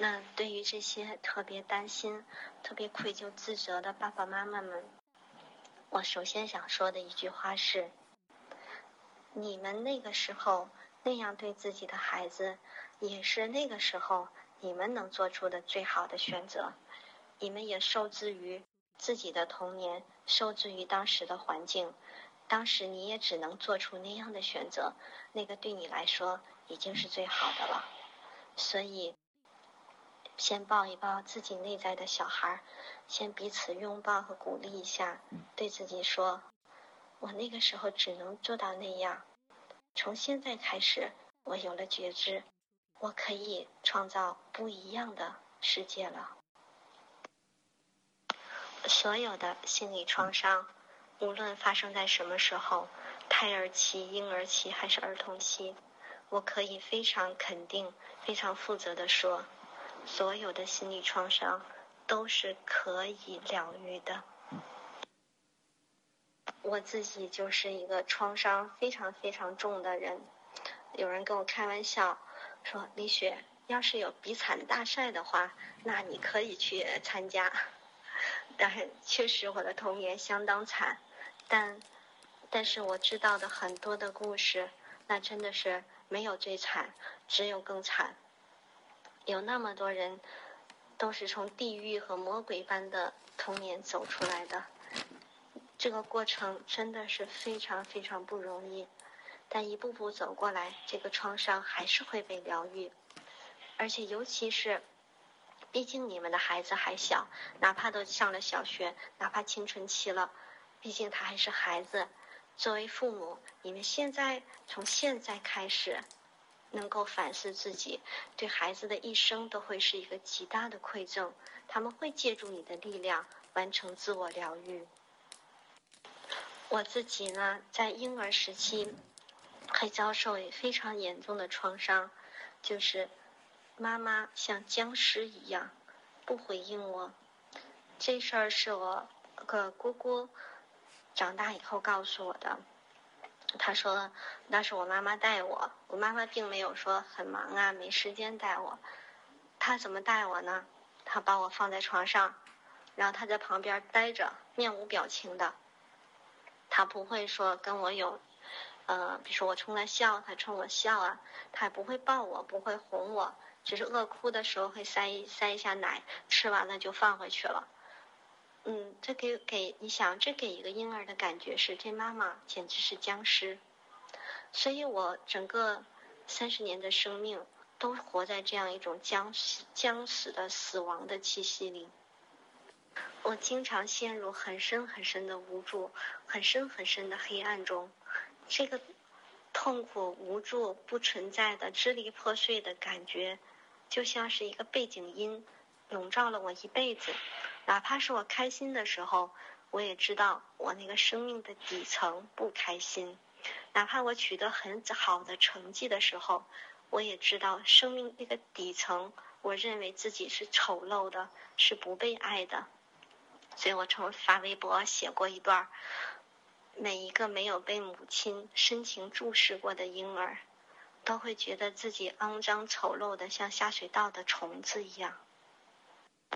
那对于这些特别担心、特别愧疚自责的爸爸妈妈们，我首先想说的一句话是：你们那个时候那样对自己的孩子，也是那个时候你们能做出的最好的选择。你们也受制于自己的童年，受制于当时的环境，当时你也只能做出那样的选择，那个对你来说已经是最好的了。所以。先抱一抱自己内在的小孩，先彼此拥抱和鼓励一下，对自己说：“我那个时候只能做到那样，从现在开始，我有了觉知，我可以创造不一样的世界了。”所有的心理创伤，无论发生在什么时候，胎儿期、婴儿期还是儿童期，我可以非常肯定、非常负责的说。所有的心理创伤都是可以疗愈的。我自己就是一个创伤非常非常重的人。有人跟我开玩笑说：“李雪，要是有比惨大赛的话，那你可以去参加。”但是确实我的童年相当惨，但但是我知道的很多的故事，那真的是没有最惨，只有更惨。有那么多人，都是从地狱和魔鬼般的童年走出来的，这个过程真的是非常非常不容易。但一步步走过来，这个创伤还是会被疗愈。而且尤其是，毕竟你们的孩子还小，哪怕都上了小学，哪怕青春期了，毕竟他还是孩子。作为父母，你们现在从现在开始。能够反思自己，对孩子的一生都会是一个极大的馈赠。他们会借助你的力量完成自我疗愈。我自己呢，在婴儿时期会遭受非常严重的创伤，就是妈妈像僵尸一样不回应我。这事儿是我个姑姑长大以后告诉我的。他说：“那是我妈妈带我，我妈妈并没有说很忙啊，没时间带我。他怎么带我呢？他把我放在床上，然后他在旁边待着，面无表情的。他不会说跟我有，呃，比如说我冲他笑，他冲我笑啊。他也不会抱我，不会哄我，只是饿哭的时候会塞一塞一下奶，吃完了就放回去了。”嗯，这给给你想，这给一个婴儿的感觉是，这妈妈简直是僵尸。所以我整个三十年的生命都活在这样一种僵死、僵死的死亡的气息里。我经常陷入很深很深的无助、很深很深的黑暗中。这个痛苦、无助、不存在的、支离破碎的感觉，就像是一个背景音，笼罩了我一辈子。哪怕是我开心的时候，我也知道我那个生命的底层不开心；哪怕我取得很好的成绩的时候，我也知道生命那个底层，我认为自己是丑陋的，是不被爱的。所以我曾发微博写过一段：每一个没有被母亲深情注视过的婴儿，都会觉得自己肮脏丑陋的，像下水道的虫子一样。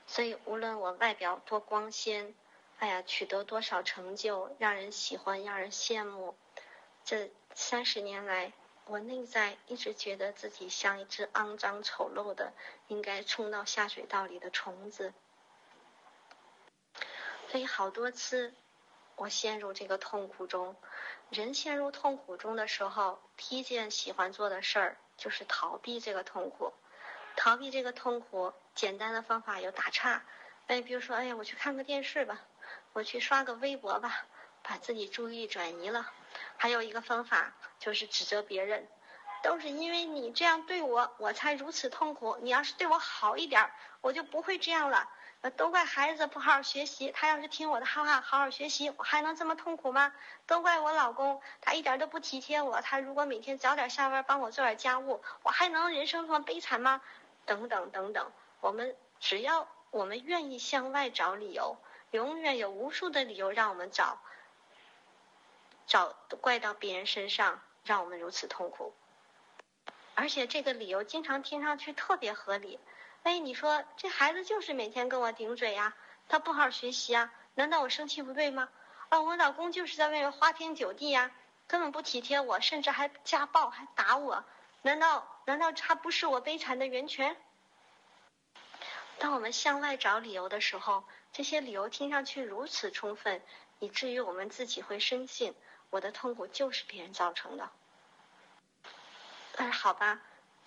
所以，无论我外表多光鲜，哎呀，取得多少成就，让人喜欢，让人羡慕，这三十年来，我内在一直觉得自己像一只肮脏丑陋的，应该冲到下水道里的虫子。所以，好多次我陷入这个痛苦中。人陷入痛苦中的时候，第一件喜欢做的事儿就是逃避这个痛苦。逃避这个痛苦，简单的方法有打岔，哎，比如说，哎呀，我去看个电视吧，我去刷个微博吧，把自己注意力转移了。还有一个方法就是指责别人，都是因为你这样对我，我才如此痛苦。你要是对我好一点，我就不会这样了。都怪孩子不好好学习，他要是听我的话，好好学习，我还能这么痛苦吗？都怪我老公，他一点都不体贴我。他如果每天早点下班帮我做点家务，我还能人生这么悲惨吗？等等等等，我们只要我们愿意向外找理由，永远有无数的理由让我们找，找怪到别人身上，让我们如此痛苦。而且这个理由经常听上去特别合理，哎，你说这孩子就是每天跟我顶嘴呀，他不好好学习啊，难道我生气不对吗？啊，我老公就是在外面花天酒地呀，根本不体贴我，甚至还家暴还打我，难道难道他不是我悲惨的源泉？当我们向外找理由的时候，这些理由听上去如此充分，以至于我们自己会深信我的痛苦就是别人造成的。但是好吧。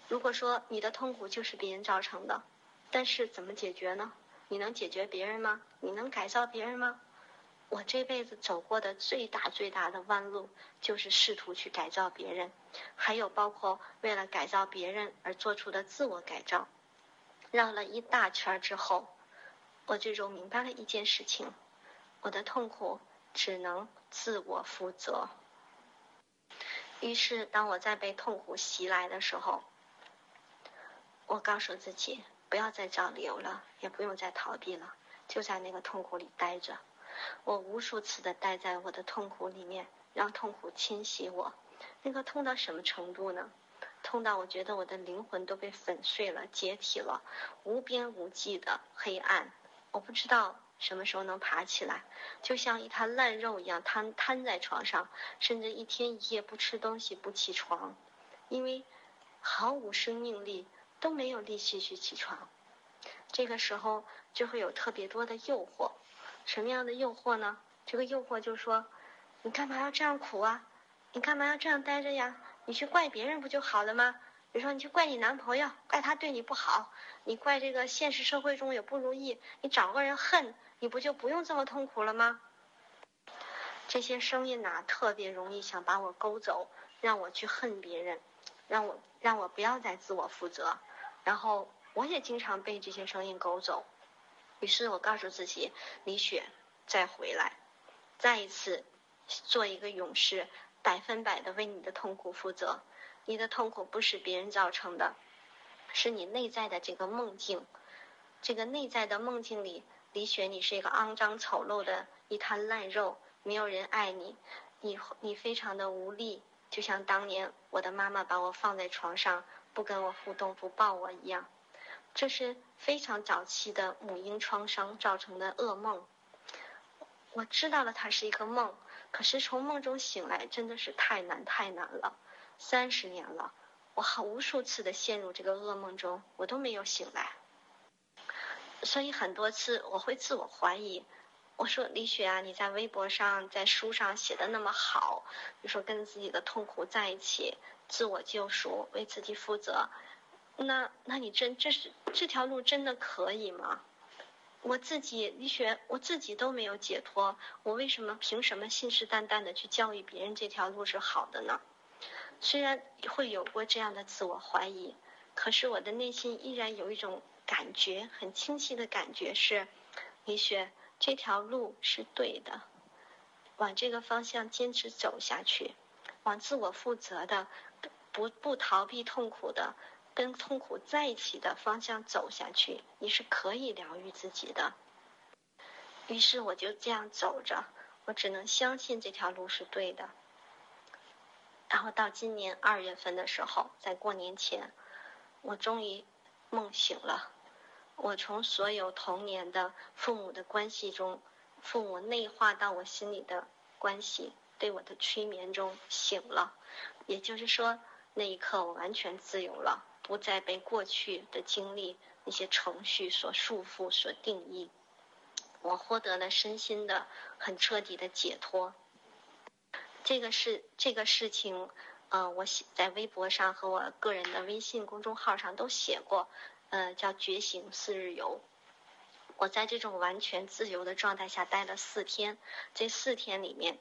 如果说你的痛苦就是别人造成的，但是怎么解决呢？你能解决别人吗？你能改造别人吗？我这辈子走过的最大最大的弯路，就是试图去改造别人，还有包括为了改造别人而做出的自我改造。绕了一大圈之后，我最终明白了一件事情：我的痛苦只能自我负责。于是，当我在被痛苦袭来的时候，我告诉自己，不要再找理由了，也不用再逃避了，就在那个痛苦里待着。我无数次的待在我的痛苦里面，让痛苦侵袭我。那个痛到什么程度呢？痛到我觉得我的灵魂都被粉碎了、解体了，无边无际的黑暗。我不知道什么时候能爬起来，就像一滩烂肉一样瘫瘫在床上，甚至一天一夜不吃东西、不起床，因为毫无生命力。都没有力气去起床，这个时候就会有特别多的诱惑。什么样的诱惑呢？这个诱惑就说：“你干嘛要这样苦啊？你干嘛要这样待着呀？你去怪别人不就好了吗？比如说，你去怪你男朋友，怪他对你不好；你怪这个现实社会中有不如意，你找个人恨，你不就不用这么痛苦了吗？”这些声音呐，特别容易想把我勾走，让我去恨别人。让我让我不要再自我负责，然后我也经常被这些声音勾走，于是我告诉自己，李雪再回来，再一次做一个勇士，百分百的为你的痛苦负责。你的痛苦不是别人造成的，是你内在的这个梦境，这个内在的梦境里，李雪你是一个肮脏丑陋的一滩烂肉，没有人爱你，你你非常的无力。就像当年我的妈妈把我放在床上，不跟我互动，不抱我一样，这是非常早期的母婴创伤造成的噩梦。我知道了它是一个梦，可是从梦中醒来真的是太难太难了。三十年了，我好无数次的陷入这个噩梦中，我都没有醒来。所以很多次我会自我怀疑。我说李雪啊，你在微博上、在书上写的那么好，你说跟自己的痛苦在一起，自我救赎，为自己负责，那那你真这是这条路真的可以吗？我自己李雪，我自己都没有解脱，我为什么凭什么信誓旦旦的去教育别人这条路是好的呢？虽然会有过这样的自我怀疑，可是我的内心依然有一种感觉，很清晰的感觉是，李雪。这条路是对的，往这个方向坚持走下去，往自我负责的、不不逃避痛苦的、跟痛苦在一起的方向走下去，你是可以疗愈自己的。于是我就这样走着，我只能相信这条路是对的。然后到今年二月份的时候，在过年前，我终于梦醒了。我从所有童年的父母的关系中，父母内化到我心里的关系，对我的催眠中醒了。也就是说，那一刻我完全自由了，不再被过去的经历那些程序所束缚、所定义。我获得了身心的很彻底的解脱。这个是这个事情，嗯，我写在微博上和我个人的微信公众号上都写过。呃，叫觉醒四日游。我在这种完全自由的状态下待了四天，这四天里面，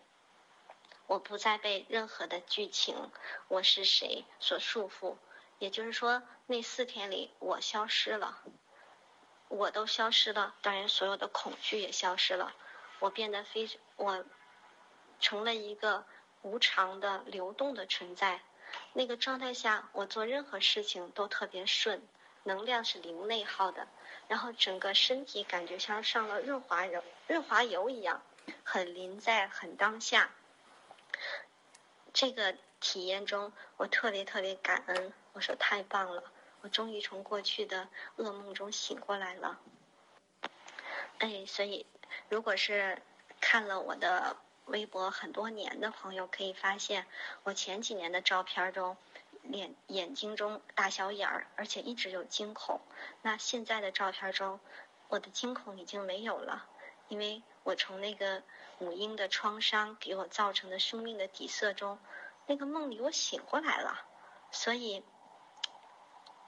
我不再被任何的剧情“我是谁”所束缚。也就是说，那四天里，我消失了，我都消失了，当然，所有的恐惧也消失了。我变得非，我成了一个无常的、流动的存在。那个状态下，我做任何事情都特别顺。能量是零内耗的，然后整个身体感觉像上了润滑油、润滑油一样，很临在、很当下。这个体验中，我特别特别感恩。我说太棒了，我终于从过去的噩梦中醒过来了。哎，所以如果是看了我的微博很多年的朋友，可以发现我前几年的照片中，脸眼睛中大小眼儿，而且一直有惊恐。那现在的照片中，我的惊恐已经没有了，因为我从那个母婴的创伤给我造成的生命的底色中，那个梦里我醒过来了，所以。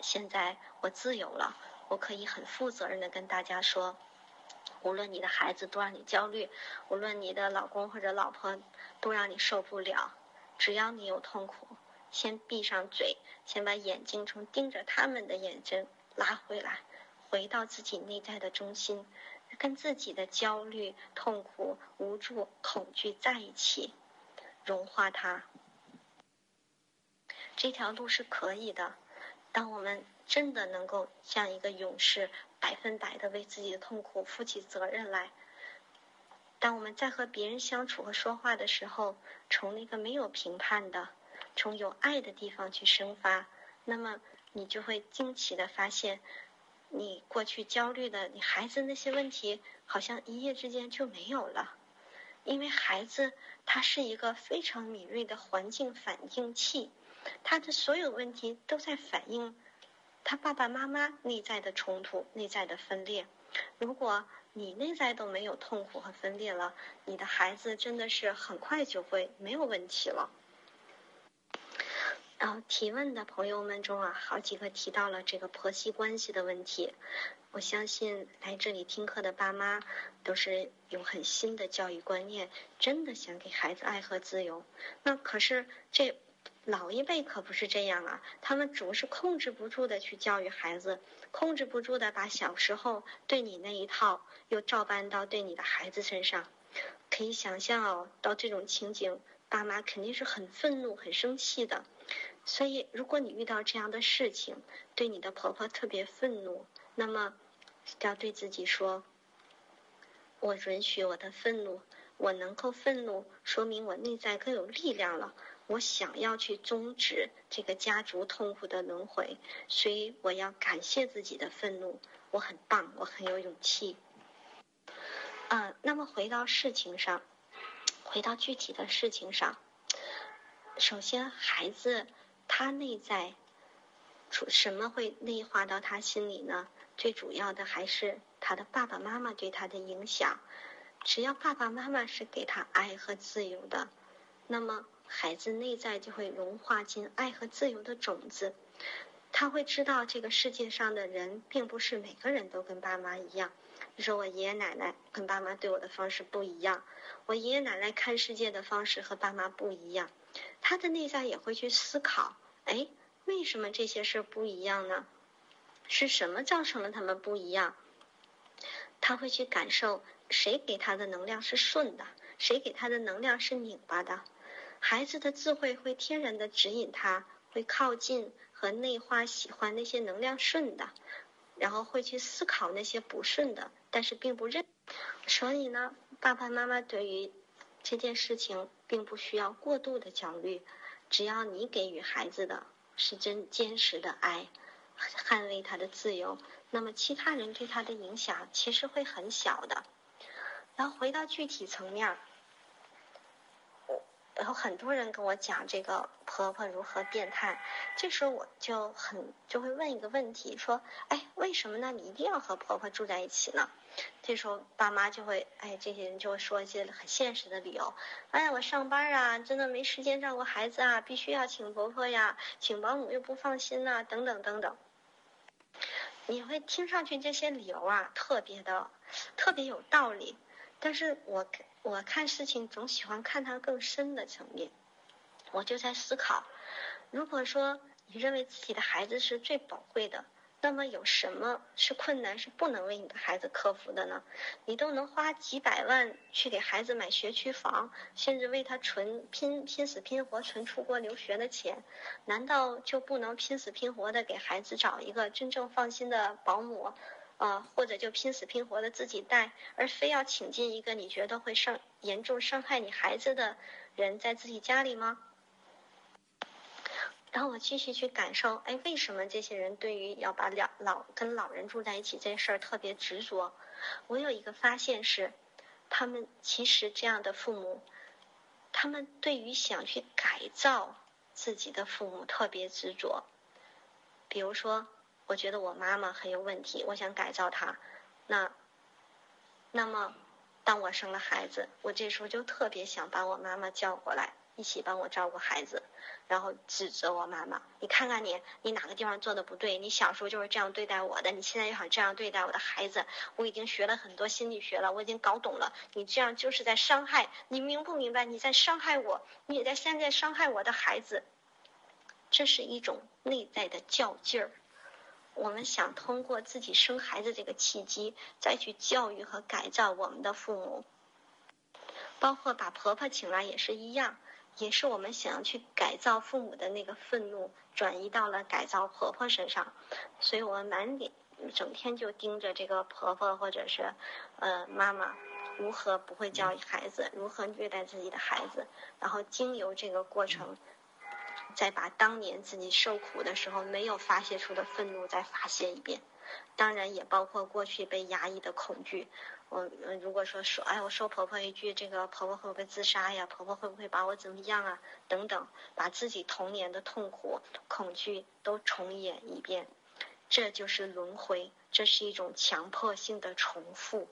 现在我自由了，我可以很负责任的跟大家说，无论你的孩子多让你焦虑，无论你的老公或者老婆都让你受不了，只要你有痛苦，先闭上嘴，先把眼睛从盯着他们的眼睛拉回来，回到自己内在的中心，跟自己的焦虑、痛苦、无助、恐惧在一起，融化它。这条路是可以的。当我们真的能够像一个勇士，百分百的为自己的痛苦负起责任来，当我们在和别人相处和说话的时候，从那个没有评判的、从有爱的地方去生发，那么你就会惊奇的发现，你过去焦虑的你孩子那些问题，好像一夜之间就没有了，因为孩子他是一个非常敏锐的环境反应器。他的所有问题都在反映他爸爸妈妈内在的冲突、内在的分裂。如果你内在都没有痛苦和分裂了，你的孩子真的是很快就会没有问题了。然后提问的朋友们中啊，好几个提到了这个婆媳关系的问题。我相信来这里听课的爸妈都是有很新的教育观念，真的想给孩子爱和自由。那可是这。老一辈可不是这样啊，他们总是控制不住的去教育孩子，控制不住的把小时候对你那一套又照搬到对你的孩子身上。可以想象哦，到这种情景，爸妈肯定是很愤怒、很生气的。所以，如果你遇到这样的事情，对你的婆婆特别愤怒，那么要对自己说：“我允许我的愤怒，我能够愤怒，说明我内在更有力量了。”我想要去终止这个家族痛苦的轮回，所以我要感谢自己的愤怒。我很棒，我很有勇气。嗯，那么回到事情上，回到具体的事情上，首先孩子他内在出什么会内化到他心里呢？最主要的还是他的爸爸妈妈对他的影响。只要爸爸妈妈是给他爱和自由的，那么。孩子内在就会融化进爱和自由的种子，他会知道这个世界上的人并不是每个人都跟爸妈一样。你说我爷爷奶奶跟爸妈对我的方式不一样，我爷爷奶奶看世界的方式和爸妈不一样，他的内在也会去思考：哎，为什么这些事不一样呢？是什么造成了他们不一样？他会去感受谁给他的能量是顺的，谁给他的能量是拧巴的。孩子的智慧会天然的指引他，会靠近和内化喜欢那些能量顺的，然后会去思考那些不顺的，但是并不认。所以呢，爸爸妈妈对于这件事情并不需要过度的焦虑，只要你给予孩子的是真坚实的爱，捍卫他的自由，那么其他人对他的影响其实会很小的。然后回到具体层面。然后很多人跟我讲这个婆婆如何变态，这时候我就很就会问一个问题，说，哎，为什么呢？你一定要和婆婆住在一起呢？这时候爸妈就会，哎，这些人就会说一些很现实的理由，哎呀，我上班啊，真的没时间照顾孩子啊，必须要请婆婆呀，请保姆又不放心呐，等等等等。你会听上去这些理由啊，特别的，特别有道理，但是我。我看事情总喜欢看它更深的层面，我就在思考，如果说你认为自己的孩子是最宝贵的，那么有什么是困难是不能为你的孩子克服的呢？你都能花几百万去给孩子买学区房，甚至为他存拼拼死拼活存出国留学的钱，难道就不能拼死拼活的给孩子找一个真正放心的保姆？啊，或者就拼死拼活的自己带，而非要请进一个你觉得会伤严重伤害你孩子的人在自己家里吗？然后我继续去感受，哎，为什么这些人对于要把老老跟老人住在一起这事儿特别执着？我有一个发现是，他们其实这样的父母，他们对于想去改造自己的父母特别执着。比如说，我觉得我妈妈很有问题，我想改造她，那，那么，当我生了孩子，我这时候就特别想把我妈妈叫过来。一起帮我照顾孩子，然后指责我妈妈。你看看你，你哪个地方做的不对？你小时候就是这样对待我的，你现在又想这样对待我的孩子。我已经学了很多心理学了，我已经搞懂了。你这样就是在伤害，你明不明白？你在伤害我，你在现在伤害我的孩子。这是一种内在的较劲儿。我们想通过自己生孩子这个契机，再去教育和改造我们的父母，包括把婆婆请来也是一样。也是我们想要去改造父母的那个愤怒，转移到了改造婆婆身上，所以我们满脸整天就盯着这个婆婆或者是呃妈妈如何不会教育孩子，如何虐待自己的孩子，然后经由这个过程，再把当年自己受苦的时候没有发泄出的愤怒再发泄一遍，当然也包括过去被压抑的恐惧。我如果说说，哎，我说婆婆一句，这个婆婆会不会自杀呀？婆婆会不会把我怎么样啊？等等，把自己童年的痛苦、恐惧都重演一遍，这就是轮回，这是一种强迫性的重复。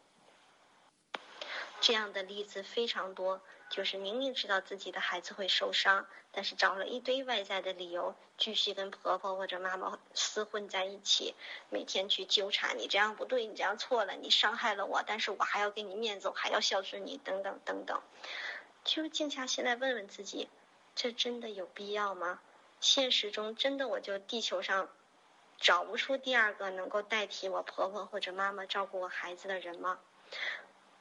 这样的例子非常多。就是明明知道自己的孩子会受伤，但是找了一堆外在的理由，继续跟婆婆或者妈妈厮混在一起，每天去纠缠你这样不对，你这样错了，你伤害了我，但是我还要给你面子，我还要孝顺你，等等等等。就静下心来问问自己，这真的有必要吗？现实中真的我就地球上找不出第二个能够代替我婆婆或者妈妈照顾我孩子的人吗？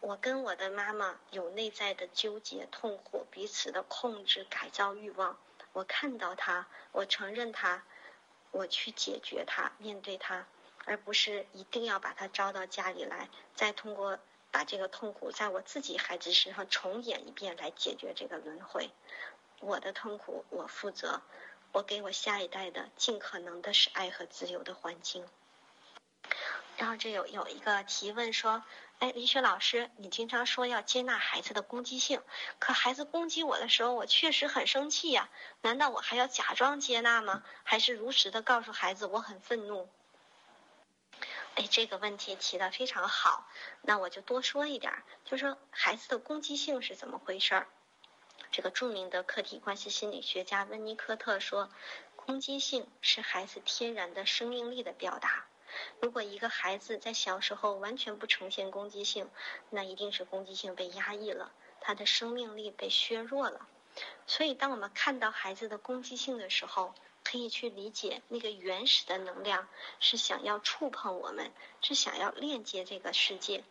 我跟我的妈妈有内在的纠结、痛苦，彼此的控制、改造欲望。我看到她，我承认她，我去解决她，面对她，而不是一定要把她招到家里来，再通过把这个痛苦在我自己孩子身上重演一遍来解决这个轮回。我的痛苦我负责，我给我下一代的尽可能的是爱和自由的环境。然后这有有一个提问说。哎，李雪老师，你经常说要接纳孩子的攻击性，可孩子攻击我的时候，我确实很生气呀。难道我还要假装接纳吗？还是如实的告诉孩子我很愤怒？哎，这个问题提的非常好，那我就多说一点，就说孩子的攻击性是怎么回事儿。这个著名的客体关系心理学家温尼科特说，攻击性是孩子天然的生命力的表达。如果一个孩子在小时候完全不呈现攻击性，那一定是攻击性被压抑了，他的生命力被削弱了。所以，当我们看到孩子的攻击性的时候，可以去理解那个原始的能量是想要触碰我们，是想要链接这个世界。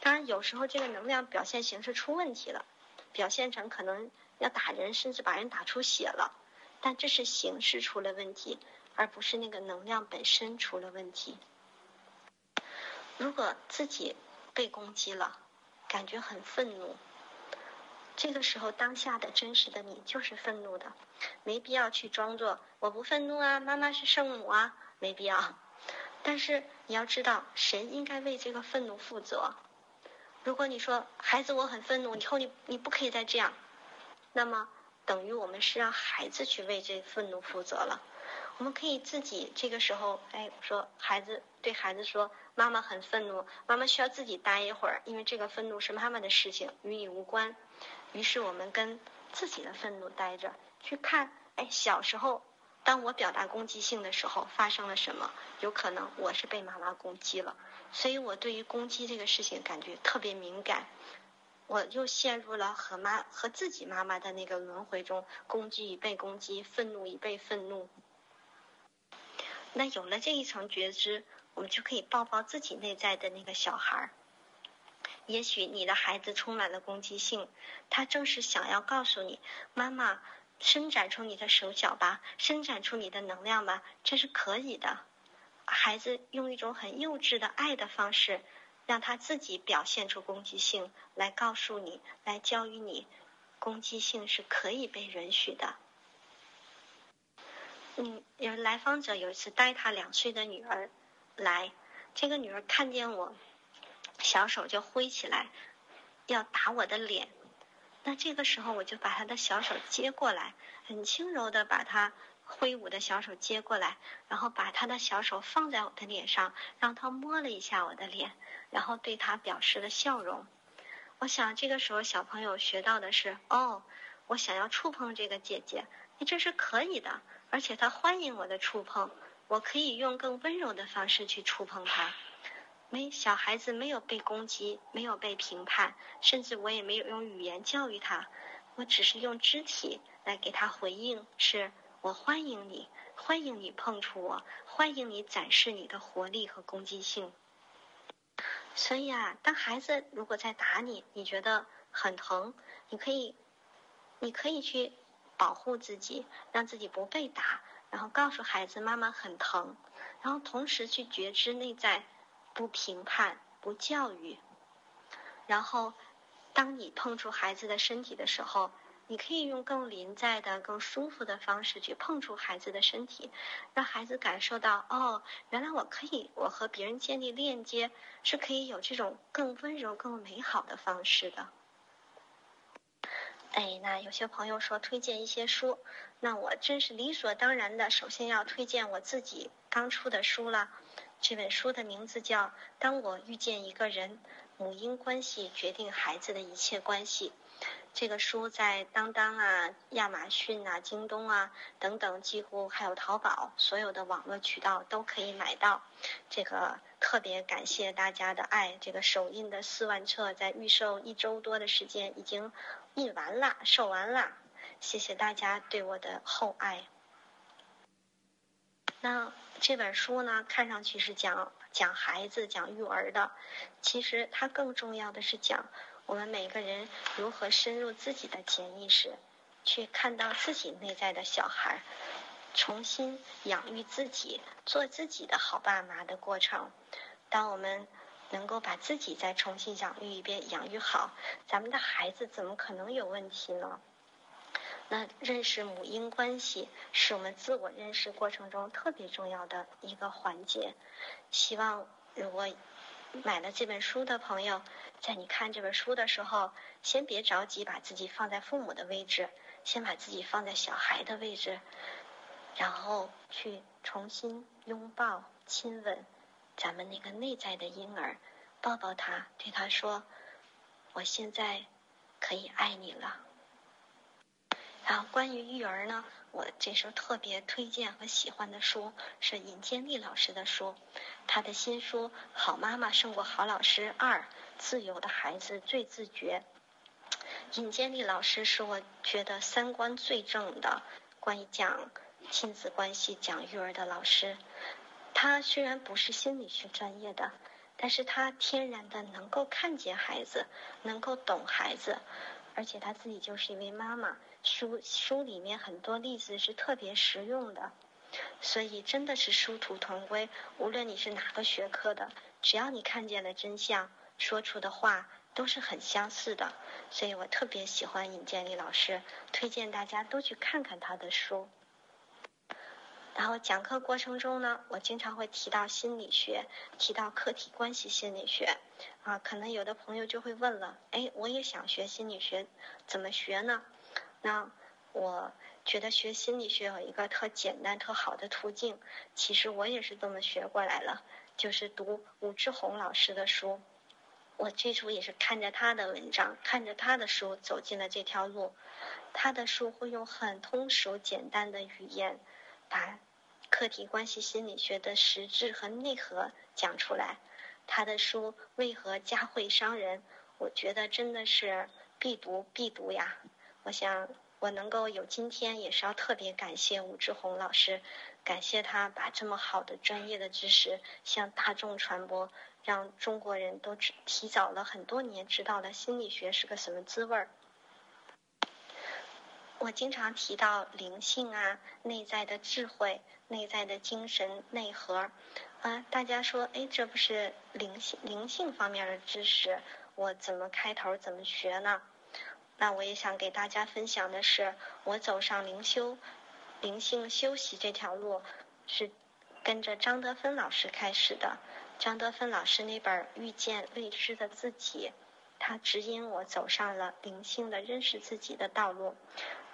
当然，有时候这个能量表现形式出问题了，表现成可能要打人，甚至把人打出血了，但这是形式出了问题。而不是那个能量本身出了问题。如果自己被攻击了，感觉很愤怒，这个时候当下的真实的你就是愤怒的，没必要去装作我不愤怒啊，妈妈是圣母啊，没必要。但是你要知道，神应该为这个愤怒负责？如果你说孩子我很愤怒，以后你你不可以再这样，那么等于我们是让孩子去为这愤怒负责了。我们可以自己这个时候，哎，说孩子对孩子说，妈妈很愤怒，妈妈需要自己待一会儿，因为这个愤怒是妈妈的事情，与你无关。于是我们跟自己的愤怒待着，去看，哎，小时候当我表达攻击性的时候发生了什么？有可能我是被妈妈攻击了，所以我对于攻击这个事情感觉特别敏感，我又陷入了和妈和自己妈妈的那个轮回中，攻击与被攻击，愤怒与被愤怒。那有了这一层觉知，我们就可以抱抱自己内在的那个小孩儿。也许你的孩子充满了攻击性，他正是想要告诉你：妈妈，伸展出你的手脚吧，伸展出你的能量吧，这是可以的。孩子用一种很幼稚的爱的方式，让他自己表现出攻击性，来告诉你，来教育你，攻击性是可以被允许的。嗯，有来访者有一次带他两岁的女儿来，这个女儿看见我，小手就挥起来，要打我的脸。那这个时候我就把他的小手接过来，很轻柔的把他挥舞的小手接过来，然后把他的小手放在我的脸上，让他摸了一下我的脸，然后对他表示了笑容。我想这个时候小朋友学到的是，哦，我想要触碰这个姐姐，这是可以的，而且他欢迎我的触碰，我可以用更温柔的方式去触碰他。没小孩子没有被攻击，没有被评判，甚至我也没有用语言教育他，我只是用肢体来给他回应，是我欢迎你，欢迎你碰触我，欢迎你展示你的活力和攻击性。所以啊，当孩子如果在打你，你觉得很疼，你可以，你可以去保护自己，让自己不被打，然后告诉孩子妈妈很疼，然后同时去觉知内在，不评判，不教育，然后当你碰触孩子的身体的时候。你可以用更临在的、更舒服的方式去碰触孩子的身体，让孩子感受到哦，原来我可以，我和别人建立链接是可以有这种更温柔、更美好的方式的。哎，那有些朋友说推荐一些书，那我真是理所当然的，首先要推荐我自己刚出的书了。这本书的名字叫《当我遇见一个人，母婴关系决定孩子的一切关系》。这个书在当当啊、亚马逊啊、京东啊等等，几乎还有淘宝，所有的网络渠道都可以买到。这个特别感谢大家的爱，这个首印的四万册在预售一周多的时间已经印完了、售完了。谢谢大家对我的厚爱。那这本书呢，看上去是讲讲孩子、讲育儿的，其实它更重要的是讲。我们每个人如何深入自己的潜意识，去看到自己内在的小孩，重新养育自己，做自己的好爸妈的过程。当我们能够把自己再重新养育一遍，养育好，咱们的孩子怎么可能有问题呢？那认识母婴关系是我们自我认识过程中特别重要的一个环节。希望如果买了这本书的朋友。在你看这本书的时候，先别着急把自己放在父母的位置，先把自己放在小孩的位置，然后去重新拥抱、亲吻咱们那个内在的婴儿，抱抱他，对他说：“我现在可以爱你了。”然后关于育儿呢？我这时候特别推荐和喜欢的书是尹建莉老师的书，他的新书《好妈妈胜过好老师二：自由的孩子最自觉》。尹建莉老师是我觉得三观最正的关于讲亲子关系、讲育儿的老师。他虽然不是心理学专业的，但是他天然的能够看见孩子，能够懂孩子，而且他自己就是一位妈妈。书书里面很多例子是特别实用的，所以真的是殊途同归。无论你是哪个学科的，只要你看见了真相，说出的话都是很相似的。所以我特别喜欢尹建莉老师，推荐大家都去看看他的书。然后讲课过程中呢，我经常会提到心理学，提到客体关系心理学。啊，可能有的朋友就会问了，哎，我也想学心理学，怎么学呢？那我觉得学心理学有一个特简单、特好的途径，其实我也是这么学过来了，就是读武志红老师的书。我最初也是看着他的文章，看着他的书走进了这条路。他的书会用很通俗、简单的语言，把客体关系心理学的实质和内核讲出来。他的书为何家会伤人？我觉得真的是必读必读呀。我想，我能够有今天，也是要特别感谢武志红老师，感谢他把这么好的专业的知识向大众传播，让中国人都提早了很多年知道了心理学是个什么滋味儿。我经常提到灵性啊，内在的智慧，内在的精神内核，啊，大家说，哎，这不是灵性灵性方面的知识，我怎么开头怎么学呢？那我也想给大家分享的是，我走上灵修灵性修习这条路是跟着张德芬老师开始的。张德芬老师那本《遇见未知的自己》，他指引我走上了灵性的认识自己的道路。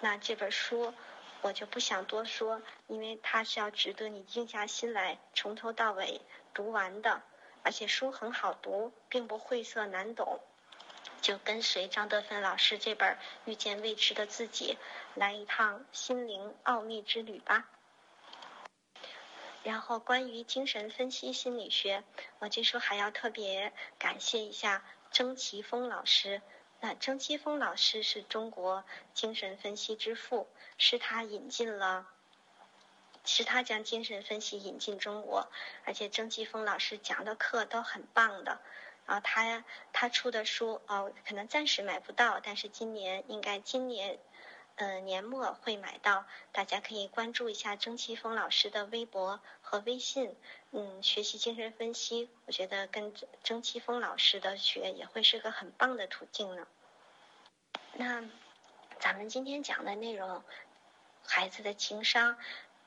那这本书我就不想多说，因为它是要值得你静下心来从头到尾读完的，而且书很好读，并不晦涩难懂。就跟随张德芬老师这本《遇见未知的自己》，来一趟心灵奥秘之旅吧。然后关于精神分析心理学，我这时候还要特别感谢一下曾奇峰老师。那曾奇峰老师是中国精神分析之父，是他引进了，是他将精神分析引进中国，而且曾奇峰老师讲的课都很棒的。啊他他出的书哦，可能暂时买不到，但是今年应该今年，呃年末会买到。大家可以关注一下曾奇峰老师的微博和微信，嗯，学习精神分析，我觉得跟曾奇峰老师的学也会是个很棒的途径呢。那咱们今天讲的内容，孩子的情商。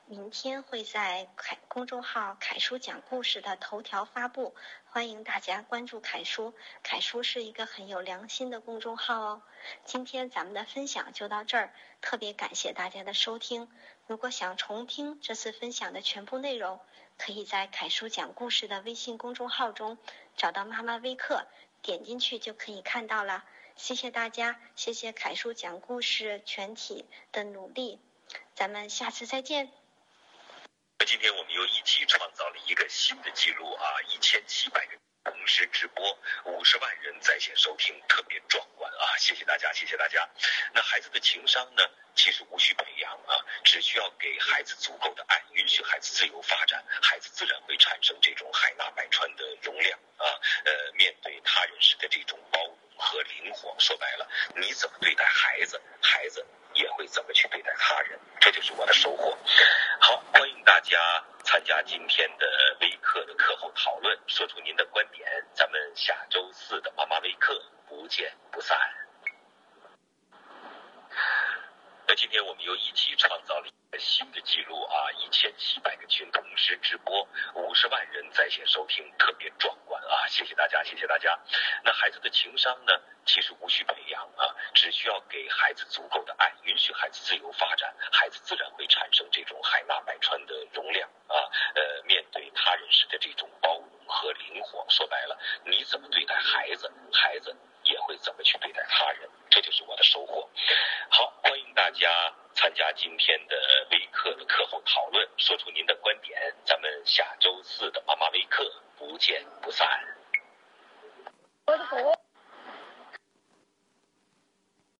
明天会在凯公众号“凯叔讲故事”的头条发布，欢迎大家关注凯叔。凯叔是一个很有良心的公众号哦。今天咱们的分享就到这儿，特别感谢大家的收听。如果想重听这次分享的全部内容，可以在“凯叔讲故事”的微信公众号中找到妈妈微课，点进去就可以看到了。谢谢大家，谢谢凯叔讲故事全体的努力，咱们下次再见。那今天我们又一起创造了一个新的记录啊！一千七百人同时直播，五十万人在线收听，特别壮观啊！谢谢大家，谢谢大家。那孩子的情商呢？其实无需培养啊，只需要给孩子足够的爱，允许孩子自由发展，孩子自然会产生这种海纳百川的容量啊。呃，面对他人时的这种包容和灵活，说白了，你怎么对待孩子，孩子。也会怎么去对待他人，这就是我的收获。好，欢迎大家参加今天的微课的课后讨论，说出您的观点。咱们下周四的妈妈微课不见不散。那今天我们又一起创造了一个新的记录啊！一千七百个群同时直播，五十万人在线收听，特别壮啊！谢谢大家，谢谢大家。那孩子的情商呢？其实无需培养啊，只需要给孩子足够的爱，允许孩子自由发展，孩子自然会产生这种海纳百川的容量啊。呃，面对他人时的这种包容和灵活，说白了，你怎么对待孩子，孩子。也会怎么去对待他人，这就是我的收获。好，欢迎大家参加今天的微课的课后讨论，说出您的观点。咱们下周四的妈妈微课不见不散。我的